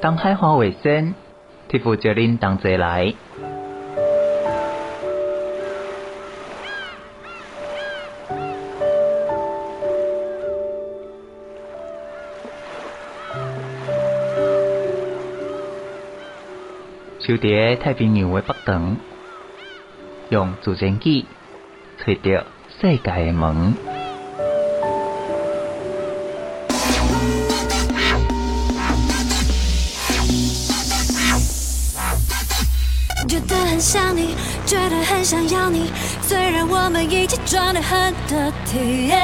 当海华为先，替父叫恁同齐来。守伫太平洋的北端，用自然机找到世界的门。很的体验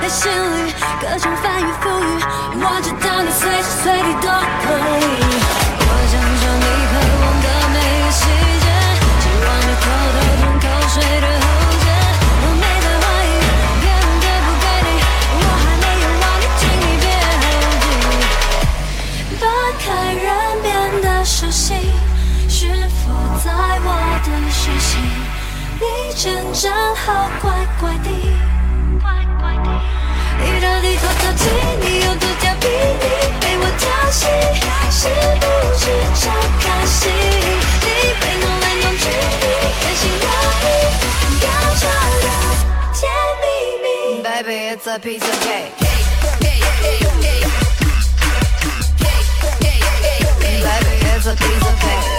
内心里各种翻云覆雨我知道你。随时随地都可以我想受你。渴望的每个细节喜欢你。偷偷吞口水的喉结我没在怀疑别问给不给你。我还没有忘你。尽力编辑把开人变得熟悉是否在我的视线你。真正意大利偷偷亲你，有独家秘密被我调戏，是不是超开心？你被弄来弄去，开心到底要找到甜蜜蜜。Baby it's a piece of cake。Baby it's a piece of cake。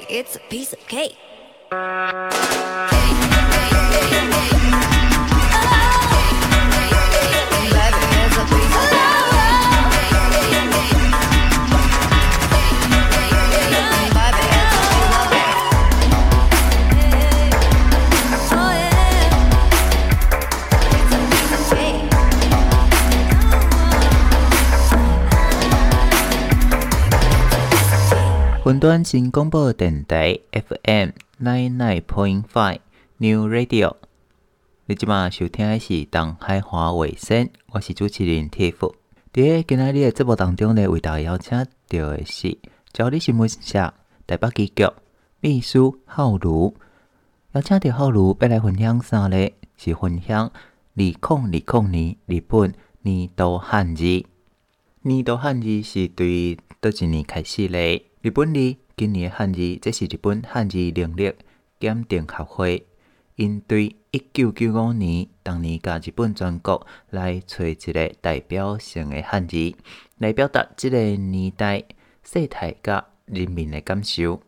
baby, it's a piece of cake. Hey, hey, hey, 云端新广播电台 FM nine nine point five New Radio，你今麦收听的是《东海华卫星》，我是主持人 Tiff。在今仔日的节目当中呢，为大家邀请到的是《朝日新闻社》台北支局秘书浩如，邀请到浩如要来分享啥呢？是分享二零二零年日本年度汉字。年度汉字是对倒一年开始嘞？日本字今年的汉字，即是日本汉字能力鉴定学会因对一九九五年当年甲日本全国来找一个代表性的汉字，来表达即个年代世态甲人民的感受。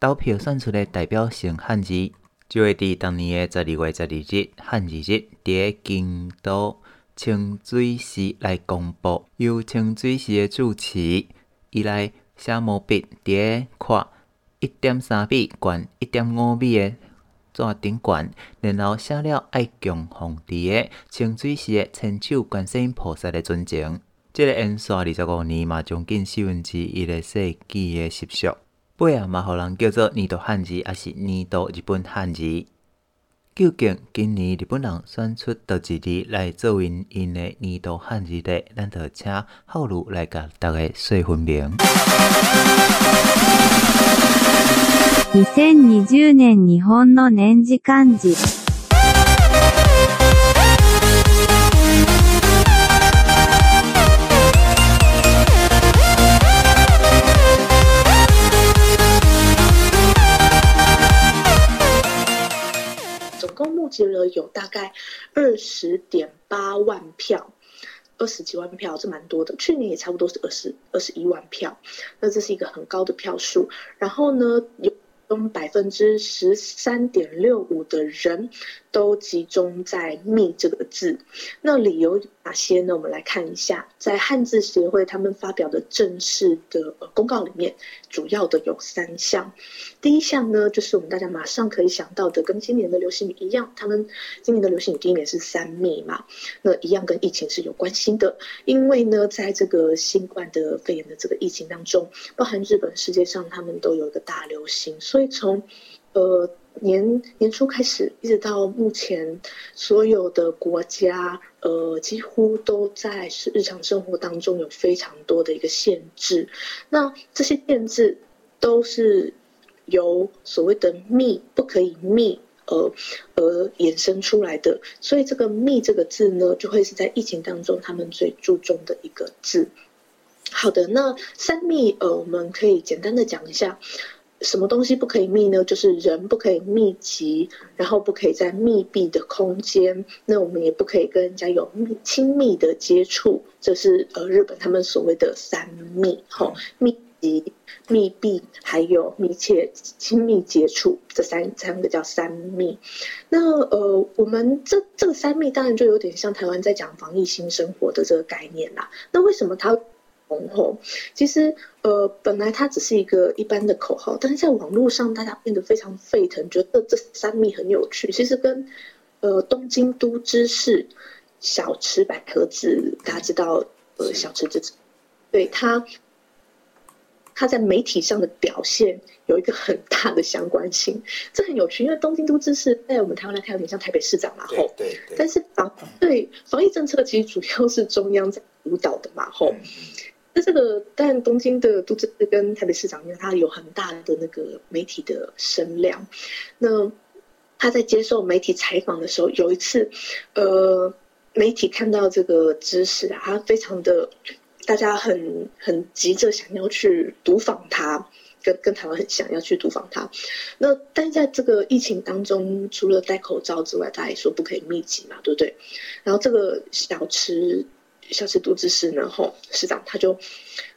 投票选出的代表性汉字，就会伫当年的十二月十二日汉字日，伫京都清水寺来公布，由清水寺的主持伊来。写毛笔伫个看一点三米悬一点五米的纸顶悬，然后写了爱敬奉伫个清水寺的千手观世音菩萨的尊前。这个延续二十五年嘛，将近四分之一个世纪的习俗，尾啊嘛，互人叫做年度汉字，也是年度日本汉字？究竟今年日本人选出倒一日来做为因的年度汉字的？咱就请浩如来甲大家说分明。二千二十年日本の年次汉字。有大概二十点八万票，二十几万票，这蛮多的。去年也差不多是二十二十一万票，那这是一个很高的票数。然后呢，有百分之十三点六五的人。都集中在“密”这个字，那理由哪些呢？我们来看一下，在汉字协会他们发表的正式的公告里面，主要的有三项。第一项呢，就是我们大家马上可以想到的，跟今年的流行语一样，他们今年的流行语第一年是“三密”嘛，那一样跟疫情是有关系的。因为呢，在这个新冠的肺炎的这个疫情当中，包含日本、世界上他们都有一个大流行，所以从呃。年年初开始，一直到目前，所有的国家，呃，几乎都在是日常生活当中有非常多的一个限制。那这些限制都是由所谓的“密”不可以密而而衍生出来的。所以这个“密”这个字呢，就会是在疫情当中他们最注重的一个字。好的，那三密，呃，我们可以简单的讲一下。什么东西不可以密呢？就是人不可以密集，然后不可以在密闭的空间。那我们也不可以跟人家有密亲密的接触。这是呃日本他们所谓的三密，吼、密集、密闭，还有密切亲密接触，这三三个叫三密。那呃，我们这这个三密当然就有点像台湾在讲防疫新生活的这个概念啦。那为什么它？红后，其实呃，本来它只是一个一般的口号，但是在网络上大家变得非常沸腾，觉得这三密很有趣。其实跟呃东京都知事小池百合子，大家知道呃小池知事，对他他在媒体上的表现有一个很大的相关性，这很有趣。因为东京都知事在我们台湾来看有点像台北市长嘛，吼，对，但是防对防疫政策其实主要是中央在主导的嘛，吼。那这个，但东京的都知跟台北市长，因为他有很大的那个媒体的声量。那他在接受媒体采访的时候，有一次，呃，媒体看到这个知识啊，他非常的，大家很很急着想要去读访他，跟跟台湾很像要去读访他。那但在这个疫情当中，除了戴口罩之外，大家也说不可以密集嘛，对不对？然后这个小池。小池都知事呢，后市长他就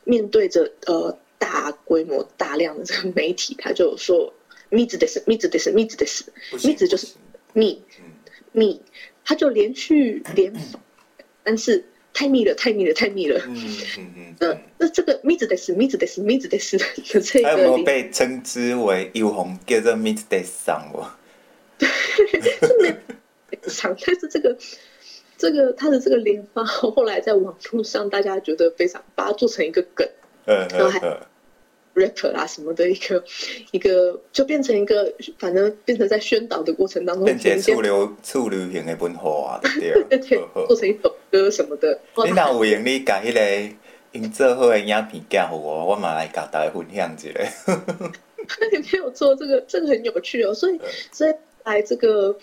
面对着呃大规模大量的这个媒体，他就说密子的是密子的是密子的是密子就是密密，他就连续连访，但是太密了太密了太密了。嗯嗯嗯。那那这个密子的是密子的是密子的是的这个，还有没有被称之为有红叫做密子的上我？对，是没 上，但是这个。这个他的这个连发，后来在网络上大家觉得非常，把它做成一个梗，嗯，然后还 rapper 啊什么的一个一个，就变成一个，反正变成在宣导的过程当中，变成主流主流型的文化啊，对对对，做成一首歌什么的。你那有闲你把那个因做好的影片寄给我，我马来跟大家分享一下。你 没有做这个，这个很有趣哦，所以所以来这个。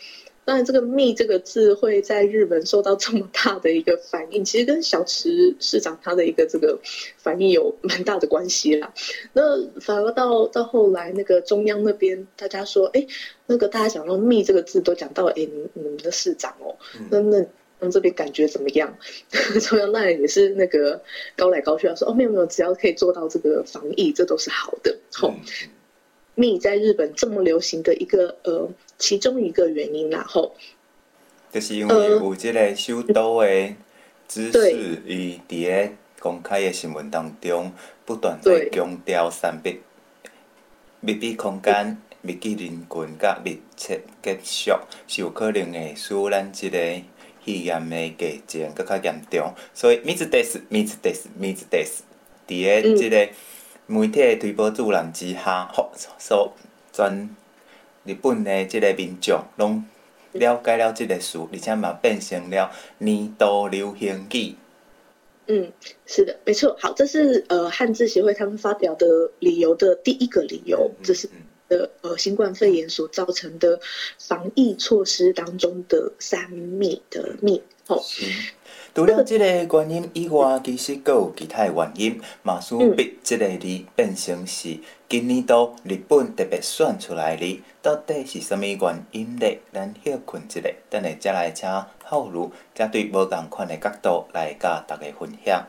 当然，这个“密”这个字会在日本受到这么大的一个反应，其实跟小池市长他的一个这个反应有蛮大的关系啦。那反而到到后来，那个中央那边大家说，哎，那个大家讲到“密”这个字都讲到，哎，你你们的市长哦，那那那这边感觉怎么样？中央当然也是那个高来高去啊，说哦，没有没有，只要可以做到这个防疫，这都是好的。好、哦，“密”在日本这么流行的一个呃。其中一个原因，然后就是因为有这个首都的知识，伊伫个公开的新闻当中，不断在强调三密密闭空间，密集人群甲密切接触，是有可能会使咱即个肺炎的疫情搁较严重。所以，密接是密接是密接，伫个即个媒体的推波助澜之下，吼，所全日本的即个民众拢了解了即个事，而且嘛变成了年度流行语。嗯，是的，没错。好，这是呃汉字协会他们发表的理由的第一个理由，这是的呃新冠肺炎所造成的防疫措施当中的三密的密。好、哦，除了这个原因以外，其实各有其他原因，马苏逼这个字变成是今年度日本特别选出来的，到底是什么原因呢？咱休困一下，等下再来请浩如，再对无共款的角度来甲大家分享。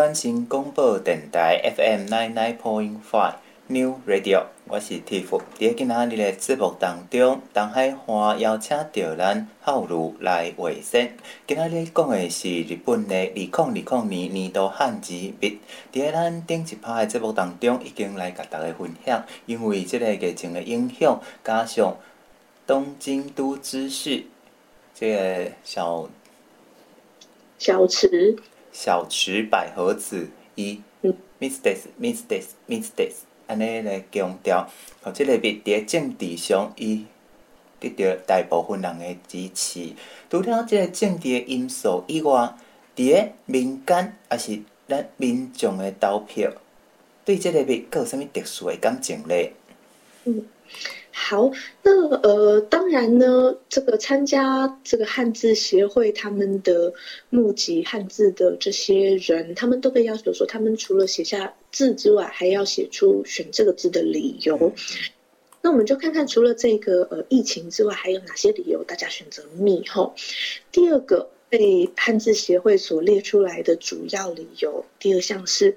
云端新广播电台 FM nine nine point five New Radio，我是 Tiff。伫今仔日的节目当中，东海花邀请到咱浩如来画线。今仔日讲的是日本的二零二零年年度汉字笔。伫咱顶一趴的节目当中，已经来甲大家分享，因为即个疫情的影响，加上东京都知事这个小。小池，小池百合子伊 mistakes，mistakes，mistakes，安尼来强调，吼，即个笔伫政治上伊得到大部分人的支持。除了即个政治诶因素以外，伫咧民间也是咱民众的投票，对即个笔阁有啥物特殊的感情咧？好，那呃，当然呢，这个参加这个汉字协会他们的募集汉字的这些人，他们都被要求说，他们除了写下字之外，还要写出选这个字的理由。那我们就看看，除了这个呃疫情之外，还有哪些理由大家选择密后？第二个。被汉字协会所列出来的主要理由，第二项是，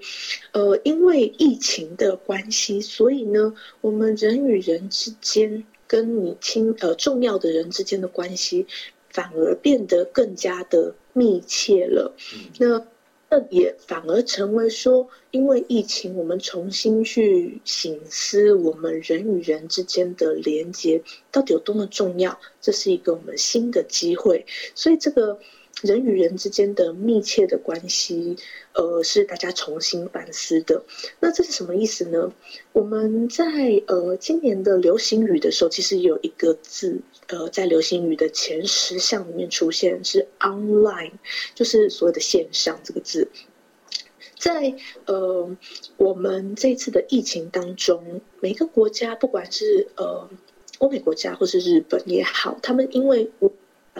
呃，因为疫情的关系，所以呢，我们人与人之间，跟你亲呃重要的人之间的关系，反而变得更加的密切了。那。这也反而成为说，因为疫情，我们重新去醒思我们人与人之间的连接到底有多么重要，这是一个我们新的机会。所以，这个人与人之间的密切的关系，呃，是大家重新反思的。那这是什么意思呢？我们在呃今年的流行语的时候，其实有一个字。呃，在流行语的前十项里面出现是 online，就是所谓的线上这个字。在呃，我们这次的疫情当中，每个国家，不管是呃欧美国家或是日本也好，他们因为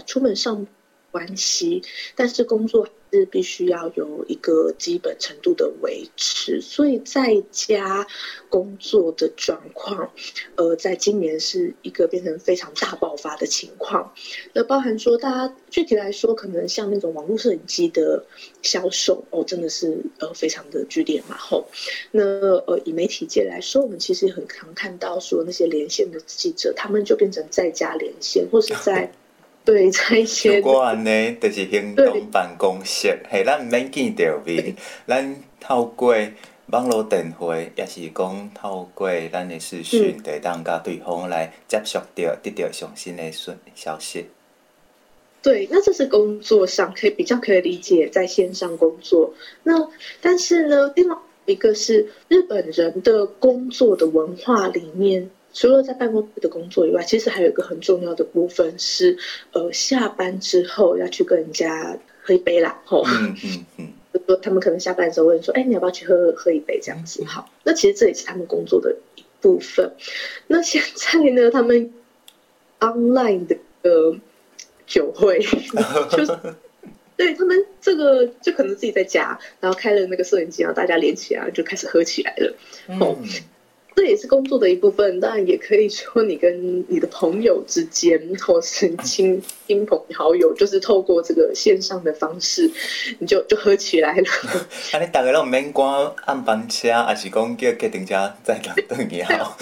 出门上关系，但是工作。是必须要有一个基本程度的维持，所以在家工作的状况，呃，在今年是一个变成非常大爆发的情况。那包含说，大家具体来说，可能像那种网络摄影机的销售，哦，真的是呃非常的剧烈嘛。吼，那呃以媒体界来说，我们其实很常看到说那些连线的记者，他们就变成在家连线，或是在。对。如果安尼，就是行动办公室，嘿咱毋免见着面，咱透过网络电话，也是讲透过咱的视讯，就当甲对方来接触到，得到上新的讯消息。对，那这是工作上可以比较可以理解，在线上工作。那但是呢，另外一个是日本人的工作的文化里面。除了在办公室的工作以外，其实还有一个很重要的部分是，呃，下班之后要去跟人家喝一杯啦，吼。嗯嗯嗯。就说他们可能下班的时候问说：“哎，你要不要去喝喝一杯？”这样子，好。那其实这也是他们工作的一部分。那现在呢，他们 online 的酒会，就是对他们这个就可能自己在家，然后开了那个摄影机，然后大家连起来就开始喝起来了，哦。嗯这也是工作的一部分，当然也可以说你跟你的朋友之间，或是亲亲朋好友，就是透过这个线上的方式，你就就喝起来了。啊，你大家都免赶暗班车，还是讲叫计程车载人回去好？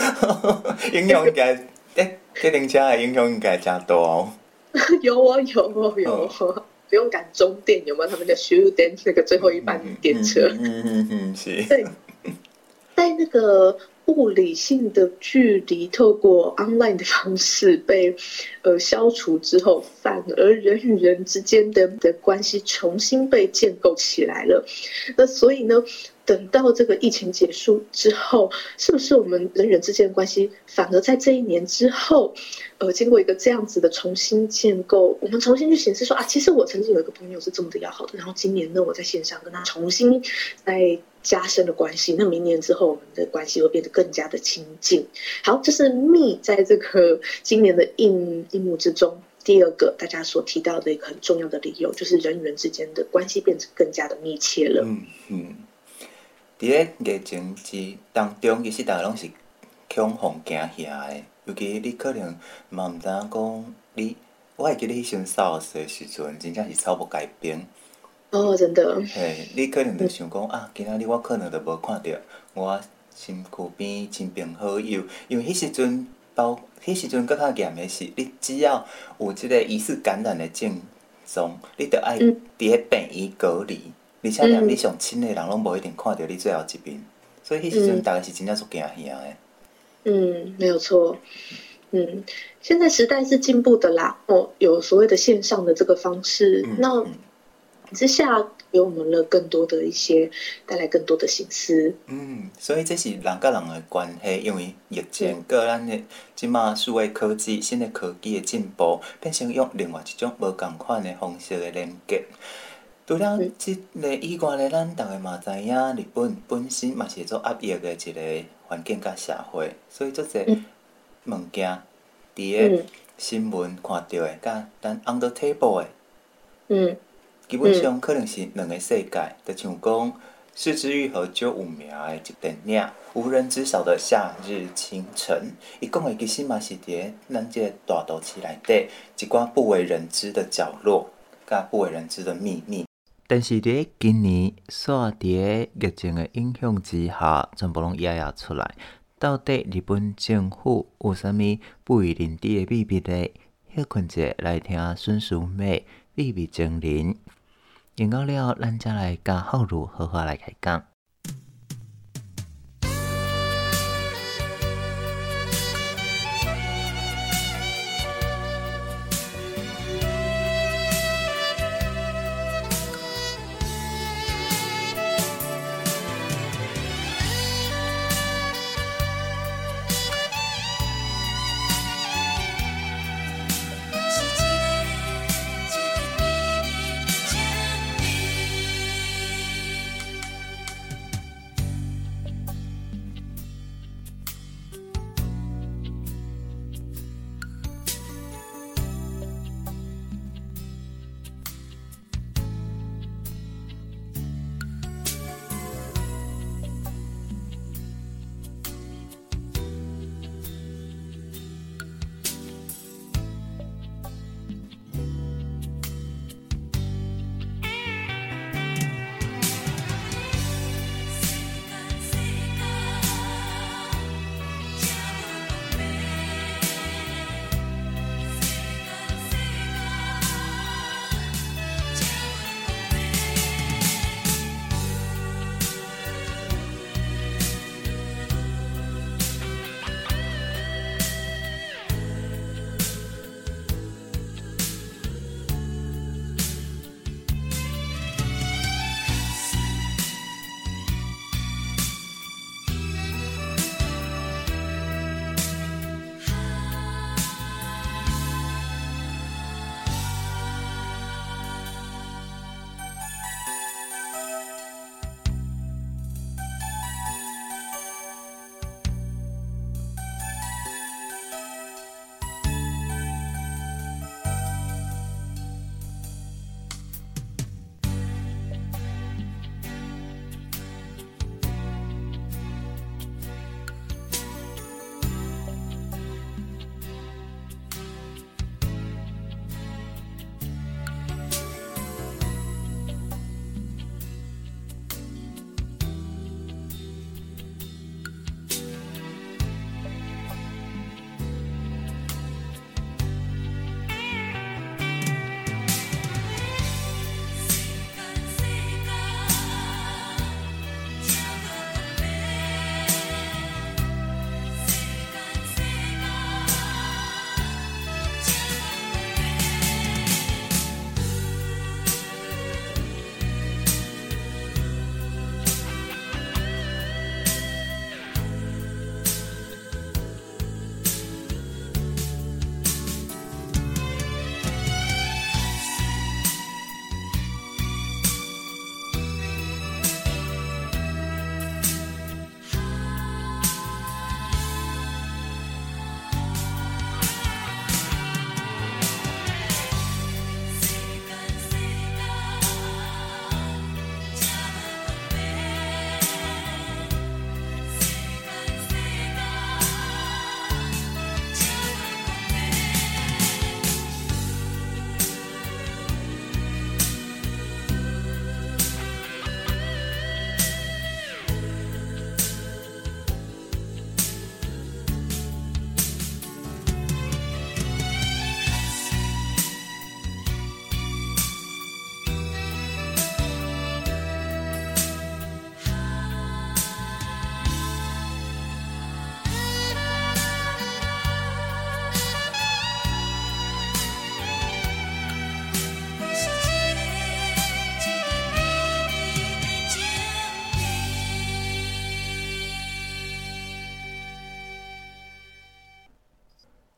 影响应该，诶，计程车的影响应该真多哦。有啊，有哦，有啊，不用赶终电，有没有？他们叫终电那个最后一班电车。嗯嗯嗯，嗯，是。对，在那个。物理性的距离透过 online 的方式被呃消除之后，反而人与人之间的的关系重新被建构起来了。那所以呢，等到这个疫情结束之后，是不是我们人与人之间的关系反而在这一年之后，呃，经过一个这样子的重新建构，我们重新去显示说啊，其实我曾经有一个朋友是这么的要好的，然后今年呢，我在线上跟他重新在。加深的关系，那明年之后，我们的关系会变得更加的亲近。好，这是密在这个今年的印印幕之中。第二个大家所提到的一个很重要的理由，就是人与人之间的关系变成更加的密切了。嗯嗯，在疫情之当中，其实大家拢是恐慌惊吓的，尤其你可能嘛毋知影讲你，我会记得你先 SARS 的时阵，真正是草木皆兵。哦，真的。嘿，你可能就想讲啊，今仔日我可能就无看到我身躯边亲朋好友，因为迄时阵包，迄时阵更较严的是，你只要有即个疑似感染的症状，你着爱伫迄病院隔离，嗯、而且连你上亲的人拢无一定看到你最后一面，所以迄时阵大概是真正足惊吓的。嗯，没有错。嗯，现在时代是进步的啦，哦，有所谓的线上的这个方式，嗯、那。嗯之下给我们了更多的一些，带来更多的心思。嗯，所以这是人跟人的关系，因为疫情，个咱的即马数位科技、新的科技的进步，变成用另外一种无共款的方式的连接。除了即个以外咧，咱大家嘛知影，日本本身嘛是做压抑的一个环境甲社会，所以做些物件，伫个新闻看到的，甲咱 under table 的，嗯。基本上可能是两个世界，就像讲是枝裕和揪五苗的一电影，无人知晓的夏日清晨。伊讲的其实嘛是伫咱这个大都市内底一寡不为人知的角落，甲不为人知的秘密。但是伫今年煞伫疫情的影响之下，全部拢压压出来。到底日本政府有啥物不为人知的秘密呢？休困者来听孙淑美秘密精灵。用到了，咱再来甲浩儒好好来开讲。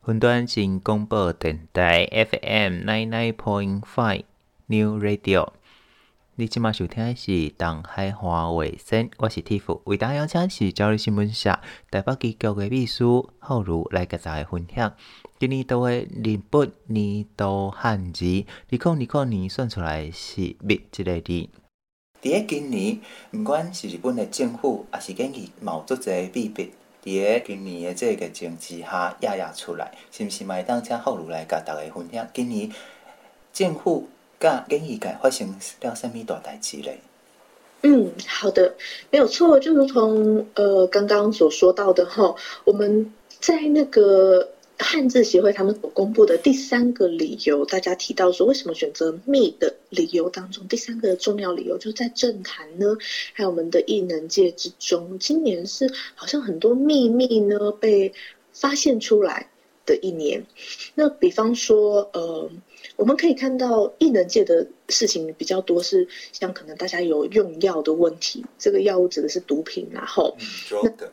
云端新广播电台 FM nine nine point five New Radio。你即马收听的是东海华卫生，我是 Tiff，为大家邀请是朝日新闻社台北机构的秘书浩如来甲大家分享。今年度的日本年度汉字，二零二五年算出来是“密”这个字。伫个今年，毋管是日本的政府，也是经济，嘛有足侪秘密。伫个今年的这个政治下，压压出来，是毋是麦？当请浩如来甲大家分享，今年政府。甲经济界发生了什么大代志咧？嗯，好的，没有错，就如同呃刚刚所说到的哈，我们在那个汉字协会他们所公布的第三个理由，大家提到说为什么选择密的理由当中，第三个重要理由就是在政坛呢，还有我们的艺能界之中，今年是好像很多秘密呢被发现出来的一年。那比方说呃。我们可以看到艺能界的事情比较多，是像可能大家有用药的问题，这个药物指的是毒品，然后嗯，嗯，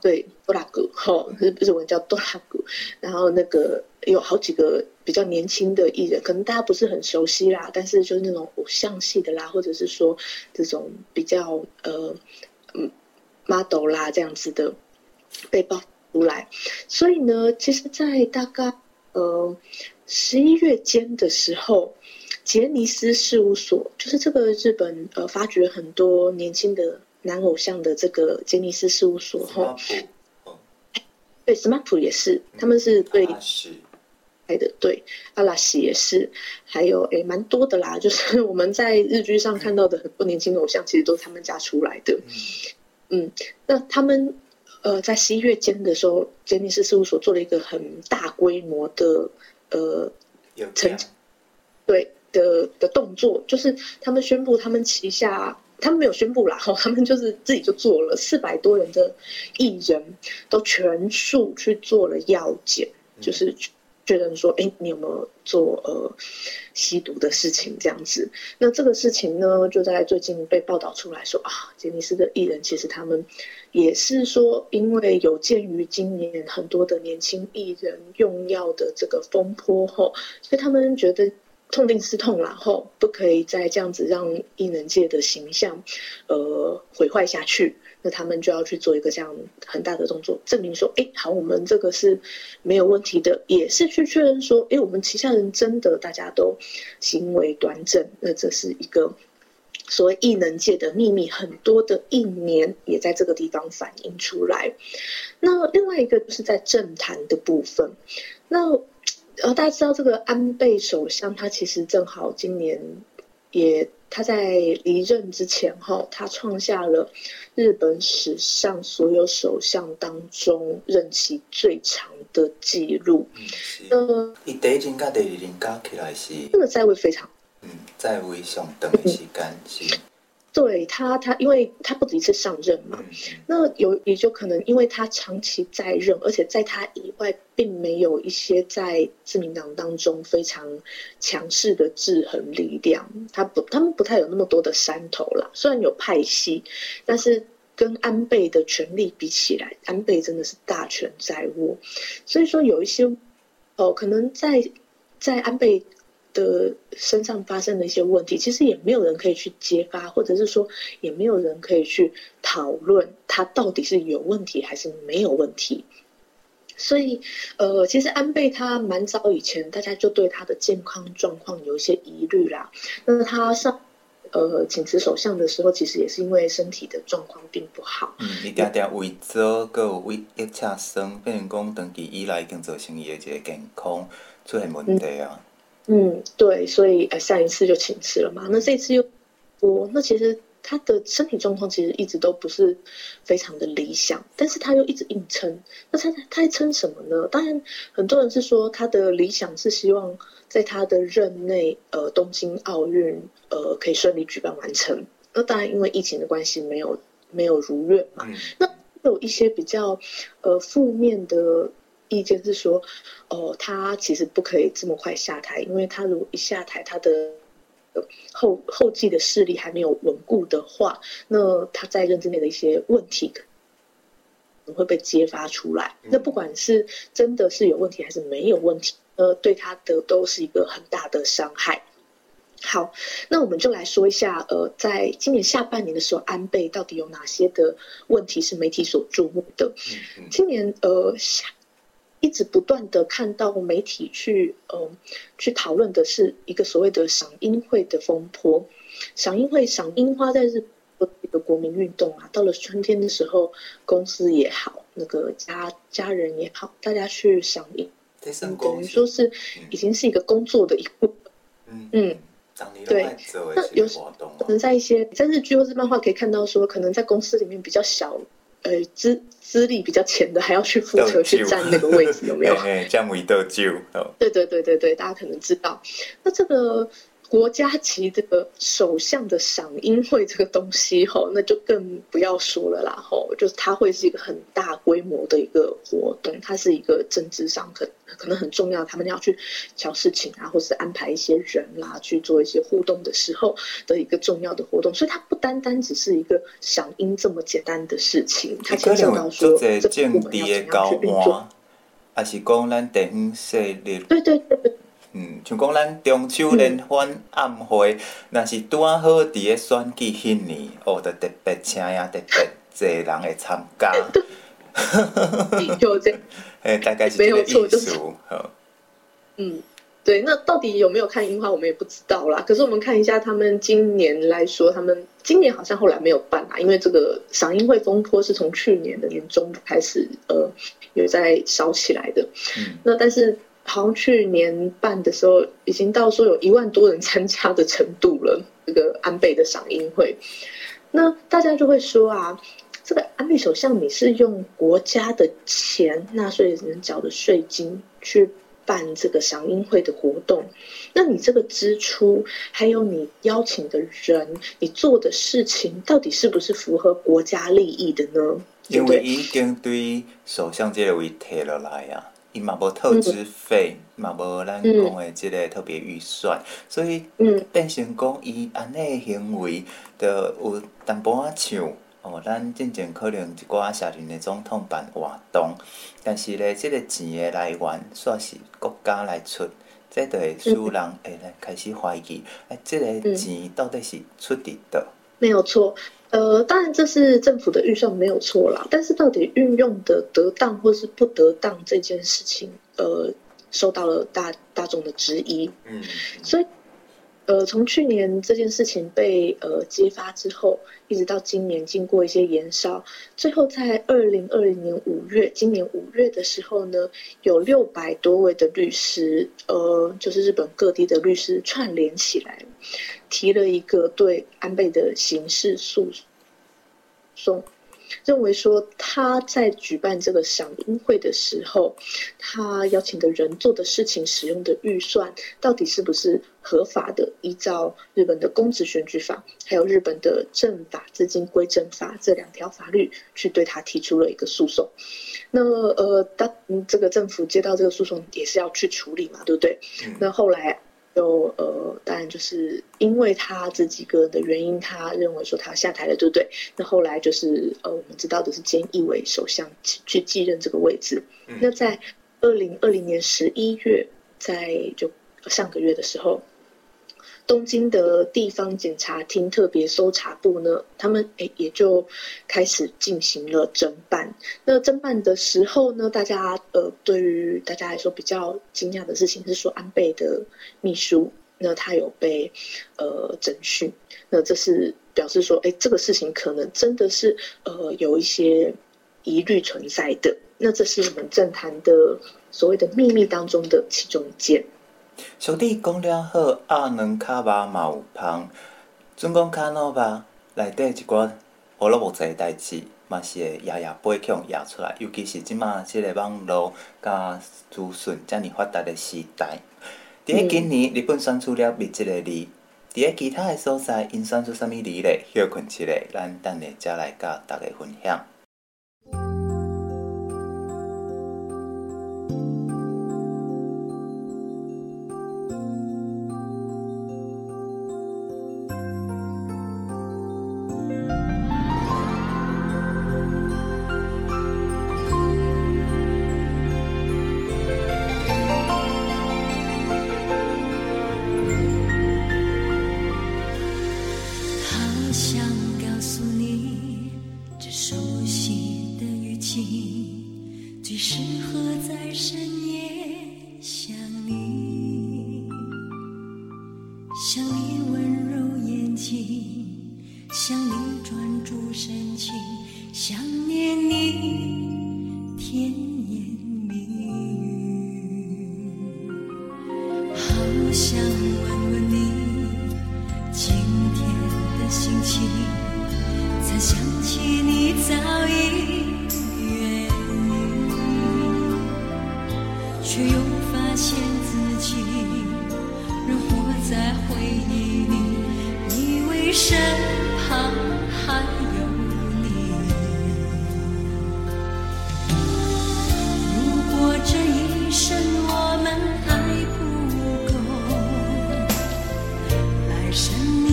对，多拉古，吼，日日文叫多拉古，然后那个有好几个比较年轻的艺人，可能大家不是很熟悉啦，但是就是那种偶像系的啦，或者是说这种比较呃嗯 model 啦这样子的被爆出来，所以呢，其实，在大概呃。十一月间的时候，杰尼斯事务所就是这个日本呃发掘很多年轻的男偶像的这个杰尼斯事务所哈，对，SMAP 也是，他们是对，拍的对，阿拉西也是，还有诶蛮多的啦，就是我们在日剧上看到的很多年轻的偶像，其实都是他们家出来的，嗯，那他们呃在十一月间的时候，杰尼斯事务所做了一个很大规模的。呃，成对的的动作，就是他们宣布，他们旗下他们没有宣布啦，他们就是自己就做了四百多人的艺人，都全数去做了药检，就是确认说，哎，你有没有做呃吸毒的事情这样子？那这个事情呢，就在最近被报道出来说啊，杰尼斯的艺人其实他们。也是说，因为有鉴于今年很多的年轻艺人用药的这个风波后，所以他们觉得痛定思痛，然后不可以再这样子让艺能界的形象，呃，毁坏下去。那他们就要去做一个这样很大的动作，证明说，哎，好，我们这个是没有问题的，也是去确认说，哎，我们旗下人真的大家都行为端正。那这是一个。所谓异能界的秘密，很多的一年也在这个地方反映出来。那另外一个就是在政坛的部分。那呃，大家知道这个安倍首相，他其实正好今年也他在离任之前哈，他创下了日本史上所有首相当中任期最长的记录。嗯，是。第一任跟第二任加起来是这个在位非常。嗯，在位上等的时间是，对他，他因为他不止一次上任嘛，嗯、那有也就可能因为他长期在任，而且在他以外并没有一些在自民党当中非常强势的制衡力量，他不，他们不太有那么多的山头啦。虽然有派系，但是跟安倍的权力比起来，安倍真的是大权在握，所以说有一些哦，可能在在安倍。的身上发生的一些问题，其实也没有人可以去揭发，或者是说也没有人可以去讨论他到底是有问题还是没有问题。所以，呃，其实安倍他蛮早以前，大家就对他的健康状况有一些疑虑啦。那他上呃请辞首相的时候，其实也是因为身体的状况并不好。嗯，一点点胃做，个有胃一恰生，变成讲长期以来已经造成伊的这个健康出现问题啊。嗯嗯，对，所以呃，上一次就请辞了嘛。那这一次又播，那其实他的身体状况其实一直都不是非常的理想，但是他又一直硬撑。那他他在撑什么呢？当然，很多人是说他的理想是希望在他的任内，呃，东京奥运呃可以顺利举办完成。那当然，因为疫情的关系，没有没有如愿嘛。嗯、那有一些比较呃负面的。意见是说，哦，他其实不可以这么快下台，因为他如果一下台，他的后后继的势力还没有稳固的话，那他在任之内的一些问题可能会被揭发出来。那不管是真的是有问题还是没有问题，呃，对他的都是一个很大的伤害。好，那我们就来说一下，呃，在今年下半年的时候，安倍到底有哪些的问题是媒体所注目的？今年呃，一直不断的看到媒体去呃去讨论的是一个所谓的赏樱会的风波。赏樱会赏樱花在日本一个国民运动啊，到了春天的时候，公司也好，那个家家人也好，大家去赏樱，等于说是已经是一个工作的一部分。嗯。嗯对，那有时可能在一些在日剧或是漫画可以看到说，可能在公司里面比较小，呃，资资历比较浅的，还要去负责去占那个位置，有没有？这样为得救。对对对对对，大家可能知道。那这个。国家级这个首相的赏樱会这个东西吼，那就更不要说了啦吼，就是它会是一个很大规模的一个活动，它是一个政治上可可能很重要，他们要去乔事情啊，或是安排一些人啦、啊，去做一些互动的时候的一个重要的活动，所以它不单单只是一个赏樱这么简单的事情，它牵涉到说这个部门要怎样去运作，还是讲咱地方势力？对对对对。嗯，像讲咱中秋联欢晚会，若、嗯、是拄啊好伫咧选举迄年，哦，就特别请呀，特别侪人会参加。有这，哎，大概是。没有错，就是。嗯，对，那到底有没有看樱花，我们也不知道啦。可是我们看一下他们今年来说，他们今年好像后来没有办啦，因为这个赏樱会风波是从去年的年中开始，呃，有在烧起来的。嗯，那但是。好像去年办的时候，已经到说有一万多人参加的程度了。这个安倍的赏樱会，那大家就会说啊，这个安倍首相你是用国家的钱，纳税人缴的税金去办这个赏樱会的活动，那你这个支出，还有你邀请的人，你做的事情，到底是不是符合国家利益的呢？因为已经对首相这个位提了来啊。伊嘛无透支费，嘛无咱讲的即个特别预算，嗯、所以变成讲伊安尼行为，就有淡薄仔像哦，咱进前可能一寡下任的总统办活动，但是咧，即、这个钱的来源煞是国家来出，这就会使人会来开始怀疑，哎、嗯，即个钱到底是出伫倒？没有错。呃，当然这是政府的预算没有错啦，但是到底运用的得当或是不得当这件事情，呃，受到了大大众的质疑。嗯，所以，呃，从去年这件事情被呃揭发之后，一直到今年经过一些延烧，最后在二零二零年五月，今年五月的时候呢，有六百多位的律师，呃，就是日本各地的律师串联起来。提了一个对安倍的刑事诉讼，认为说他在举办这个赏樱会的时候，他邀请的人做的事情、使用的预算，到底是不是合法的？依照日本的公职选举法，还有日本的政法资金归政法这两条法律，去对他提出了一个诉讼。那呃，当这个政府接到这个诉讼，也是要去处理嘛，对不对？那后来。就呃，当然就是因为他这几个的原因，他认为说他下台了，对不对？那后来就是呃，我们知道的是菅义伟首相去继任这个位置。那在二零二零年十一月，在就上个月的时候。东京的地方检察厅特别搜查部呢，他们诶也就开始进行了侦办。那侦办的时候呢，大家呃对于大家来说比较惊讶的事情是说，安倍的秘书那他有被呃侦讯，那这是表示说，诶这个事情可能真的是呃有一些疑虑存在的。那这是我们政坛的所谓的秘密当中的其中一件。兄弟讲了好，鸭卵卡巴嘛有芳。准讲卡诺巴内底一寡胡萝卜仔代志，嘛是会夜夜爬起来出来。尤其是即马即个网络甲资讯遮尔发达的时代，伫咧今年日本选出了灭即个字，伫咧其他诶所在因选出啥物字咧？休困一下，咱等下才来甲大家分享。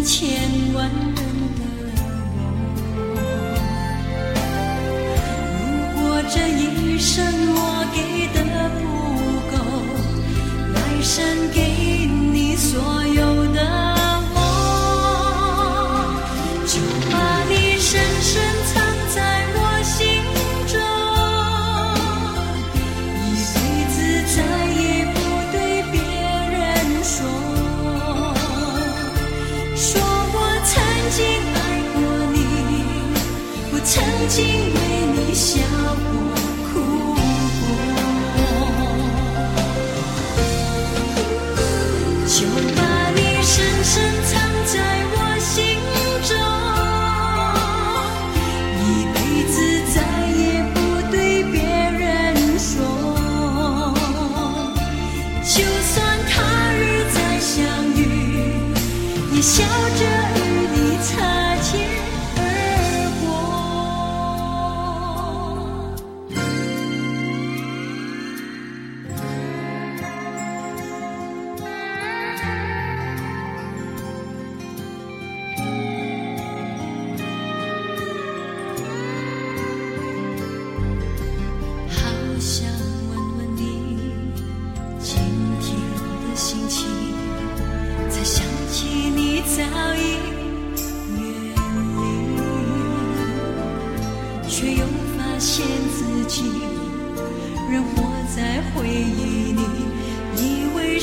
千万人的梦。如果这一生我给的不够，来生给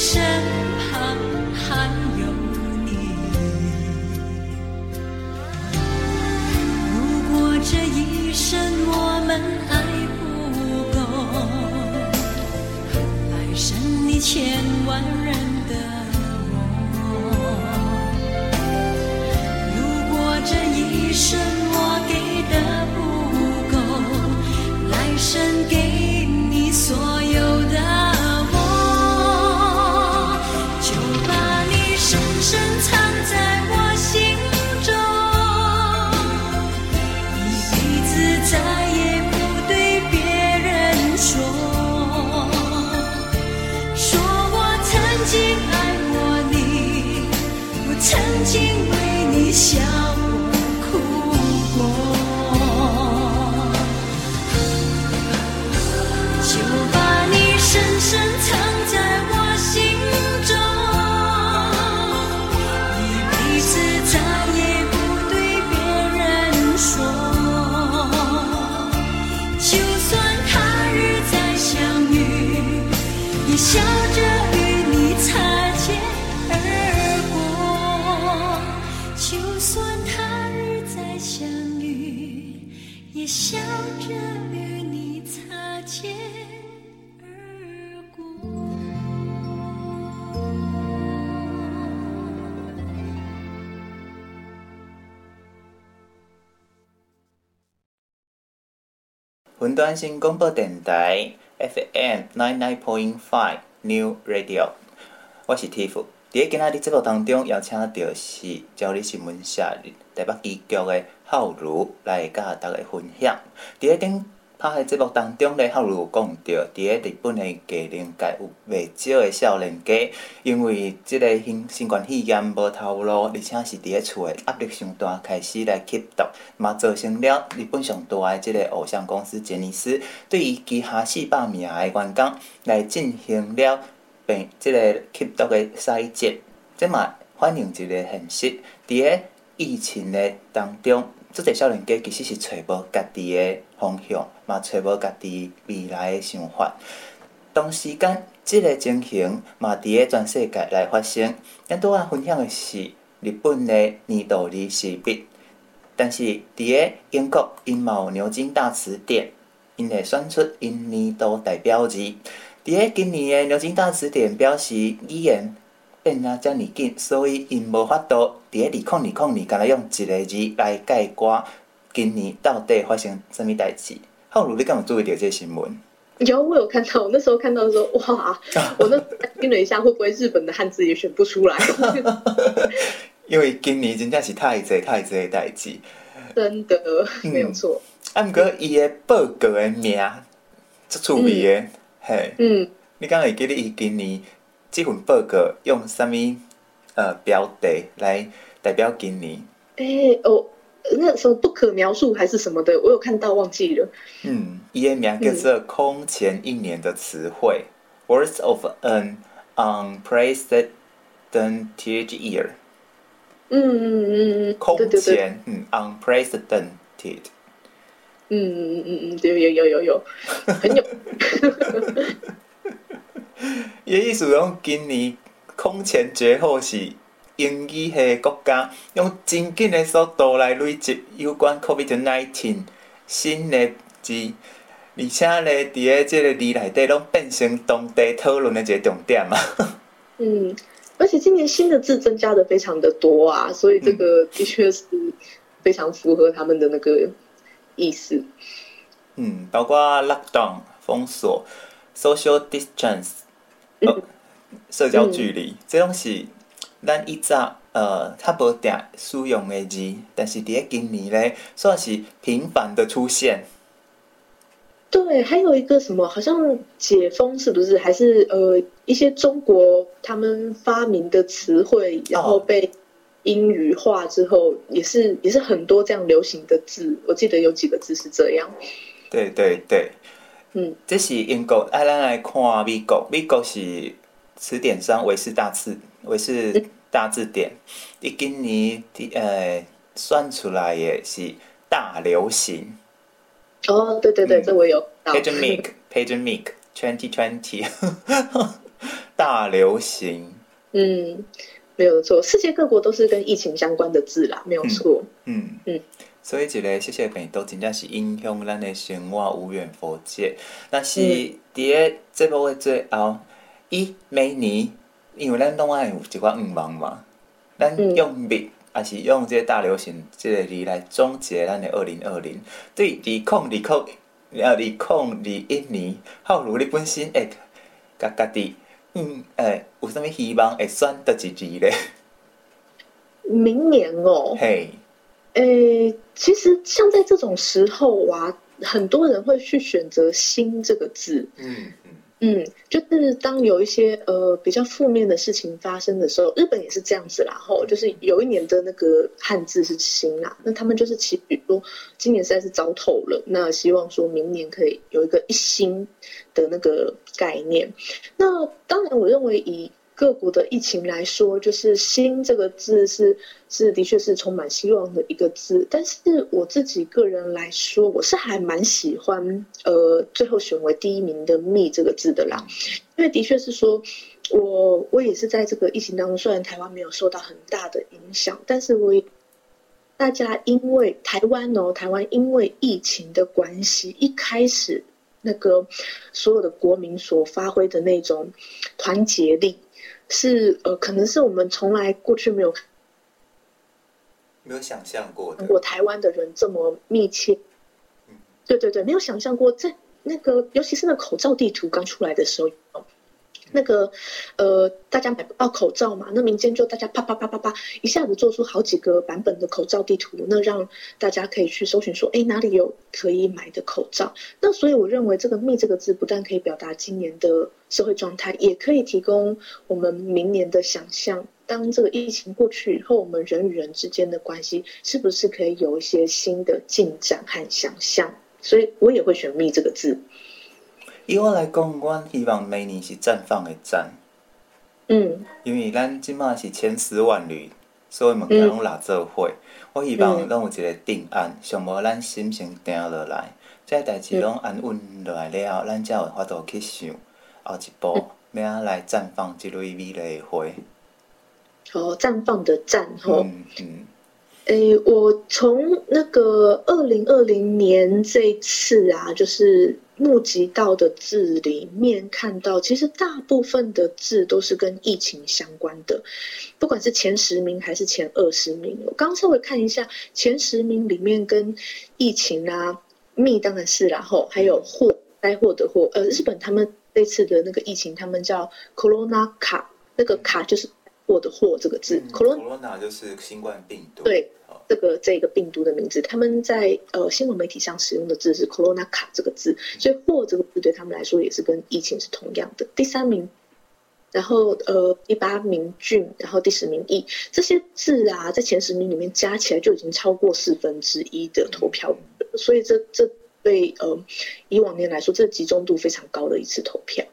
身旁还有你。如果这一生我们端新广播电台 FM nine nine point five New Radio，我是 Tiff。伫个今仔日节目当中，邀请到是朝日新闻社台北支局的浩如来甲大家分享。伫个顶拍的节目当中咧，浩如有讲到，伫个日本的艺能界有袂少的少年家，因为即个新新冠肺炎无头路，而且是伫个厝的压力上大，开始来吸毒，嘛造成了日本上大的即个偶像公司杰尼斯对于其他四百名的员工来进行了病即个吸毒的筛检，即嘛反映一个现实，伫个疫情的当中。即个少年家其实是找无家己的方向，嘛找无家己未来的想法。同时间，即个情形嘛伫诶全世界来发生。咱拄仔分享的是日本的年度日时笔，但是伫诶英国因嘛有牛津大词典，因会选出因年度代表字。伫诶今年的牛津大词典表示语言变啊遮尔紧，所以因无法度。伫咧二零二零年，敢来用一个字来概括今年到底发生什物代志？浩如，你敢有注意到这个新闻？有，我有看到。我那时候看到的时候，哇！我那听了一下，会不会日本的汉字也选不出来？因为今年真正是太济太济的代志，真的没有错。啊，毋过伊个报告的名足趣味的，嘿，嗯，你敢会记得伊今年这份报告用啥物？呃，标题来代表今年。哎、欸、哦，那什么不可描述还是什么的，我有看到忘记了。嗯，伊个名叫做空前一年的词汇、嗯、，Words of an unprecedented year。嗯嗯嗯嗯，空前，嗯，unprecedented。嗯嗯嗯嗯，对，有有有有，很有。伊意思讲今年。空前绝后是英语系国家用真紧的速度来累积有关 COVID-19 新的字，而且咧，伫咧即个字内底拢变成当地讨论的一个重点啊。嗯，而且今年新的字增加的非常的多啊，所以这个的确是非常符合他们的那个意思。嗯，包括 lockdown 封锁，social distance。哦社交距离，这拢是咱以前呃较无定使用的字，但是伫个今年咧，算是频繁的出现。对，还有一个什么，好像解封是不是？还是呃一些中国他们发明的词汇，然后被英语化之后，也是也是很多这样流行的字。我记得有几个字是这样。对对对，嗯，这是英国，啊，咱来看美国，美国是。词典上，维氏大字，维氏大字典，伊今年呃算出来也是大流行。哦，对对对，嗯、这我有。Pandemic，Pandemic，twenty twenty，大流行。嗯，没有错，世界各国都是跟疫情相关的字啦，没有错。嗯嗯，嗯，所以一个世界病毒真正是影响咱的生活无远佛界。但是伫个节目的最后。伊每年，因为咱拢爱有一寡愿望嘛，咱用蜜。也是用即个大流行即个字来总结咱的二零二零。对，二零二零呃二零二一年，浩如你本身会甲家己嗯诶、欸，有啥物希望会选倒一字咧？明年哦，嘿，诶，其实像在这种时候啊，很多人会去选择“新”这个字，嗯。嗯，就是当有一些呃比较负面的事情发生的时候，日本也是这样子啦。吼，就是有一年的那个汉字是新啦，那他们就是期许说今年实在是糟透了，那希望说明年可以有一个一新的那个概念。那当然，我认为以各国的疫情来说，就是“新”这个字是是的确是充满希望的一个字。但是我自己个人来说，我是还蛮喜欢呃最后选为第一名的“密”这个字的啦，因为的确是说，我我也是在这个疫情当中，虽然台湾没有受到很大的影响，但是我也大家因为台湾哦，台湾因为疫情的关系，一开始那个所有的国民所发挥的那种团结力。是呃，可能是我们从来过去没有没有想象过的，我台湾的人这么密切，对对对，没有想象过，在那个尤其是那口罩地图刚出来的时候。那个，呃，大家买不到口罩嘛，那民间就大家啪啪啪啪啪，一下子做出好几个版本的口罩地图，那让大家可以去搜寻说，哎，哪里有可以买的口罩？那所以我认为这个“密”这个字不但可以表达今年的社会状态，也可以提供我们明年的想象。当这个疫情过去以后，我们人与人之间的关系是不是可以有一些新的进展和想象？所以我也会选“密”这个字。以我来讲，我希望明年是绽放的绽。嗯，因为咱即满是千丝万缕所有物件拢拉做伙。嗯、我希望拢有一个定案，上无咱心情定落来，这代志拢安稳落来了后，咱才有法度去想后一步，要安来绽放这蕊美丽的花。哦，绽放的绽吼。嗯嗯。诶，我从那个二零二零年这一次啊，就是募集到的字里面看到，其实大部分的字都是跟疫情相关的，不管是前十名还是前二十名。我刚稍微看一下前十名里面跟疫情啊，密当然是然后还有祸灾祸的祸，呃，日本他们这次的那个疫情，他们叫 Corona 卡，那个卡就是。祸的祸这个字，corona 就是新冠病毒。对，这个这个病毒的名字，他们在呃新闻媒体上使用的字是 corona 卡这个字，所以祸这个字对他们来说也是跟疫情是同样的。第三名，然后呃第八名俊，然后第十名义，这些字啊，在前十名里面加起来就已经超过四分之一的投票，所以这这对呃以往年来说，这集中度非常高的一次投票。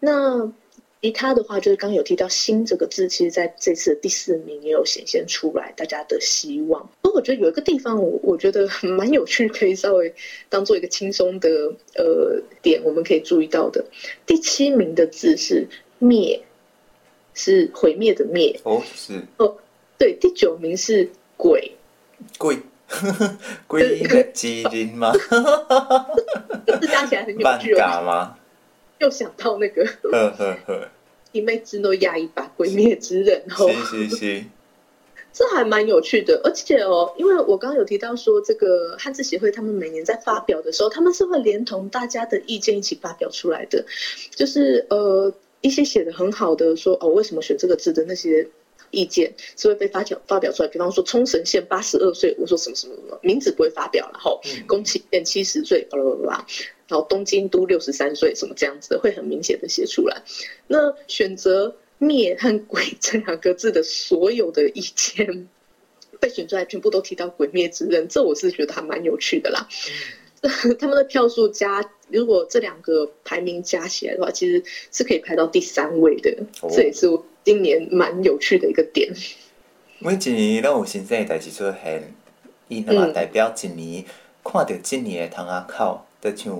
那其他的话，就是刚刚有提到“新”这个字，其实在这次的第四名也有显现出来，大家的希望。不过我觉得有一个地方，我我觉得 蛮有趣，可以稍微当做一个轻松的呃点，我们可以注意到的。第七名的字是“灭”，是毁灭的“灭”。哦，是哦，对。第九名是“鬼”，鬼，鬼一个机灵吗？字加起来很有趣哦。吗？又想到那个，呵呵呵，一妹之诺亚一把鬼灭之刃哦，是是是，这还蛮有趣的，而且哦，因为我刚刚有提到说，这个汉字协会他们每年在发表的时候，他们是会连同大家的意见一起发表出来的，就是呃一些写的很好的说哦，为什么选这个字的那些意见是会被发表发表出来，比方说冲绳县八十二岁，我说什么什么什么名字不会发表，然后宫崎县七十岁，巴拉巴拉。然后东京都六十三岁，什么这样子的会很明显的写出来。那选择“灭”和“鬼 ”这两个字的所有的意见被选出来，全部都提到“鬼灭之刃”，这我是觉得还蛮有趣的啦。嗯、他们的票数加，如果这两个排名加起来的话，其实是可以排到第三位的。哦、这也是我今年蛮有趣的一个点。每一年都有新鲜的代志出现，伊那么代表一年、嗯、看到今年的窗仔口。就像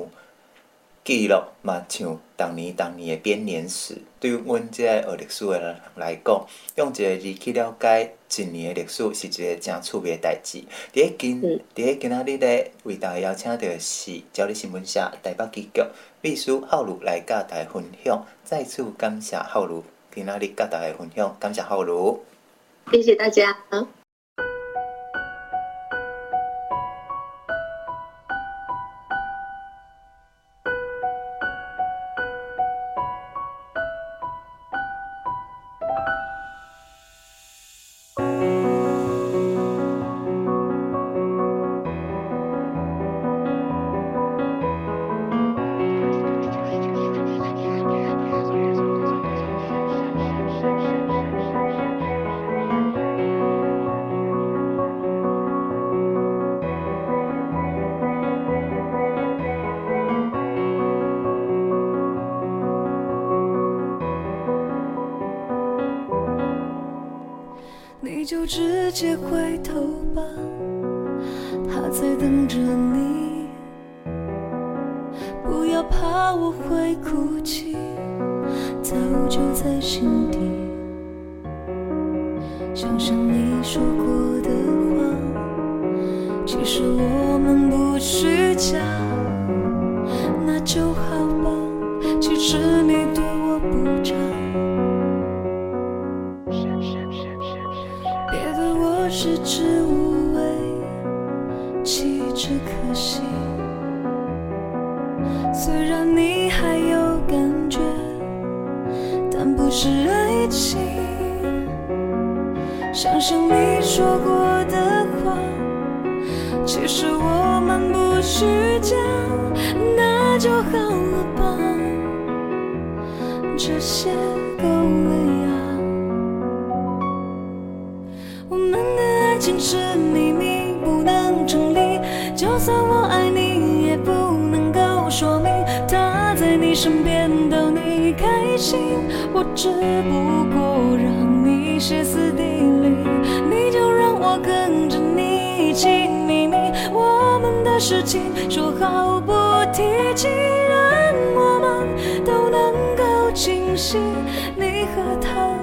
记录嘛，像当年当年的编年史。对于阮这个学历史的人来讲，用一个字去了解一年的历史，是一个真趣味的代志。伫个今伫个今仔日咧，为大家邀请到的是鸟日新闻社台北支局秘书浩如来甲大家分享。再次感谢浩如今仔日甲大家分享，感谢浩如，谢谢大家。够了呀！我们的爱。情是秘密，不能整理。就算我爱你，也不能够说明。他在你身边逗你开心，我只不过让你歇斯底里。你就让我跟着你一起秘密，我们的事情说好不提起，让我们都能够清晰，和他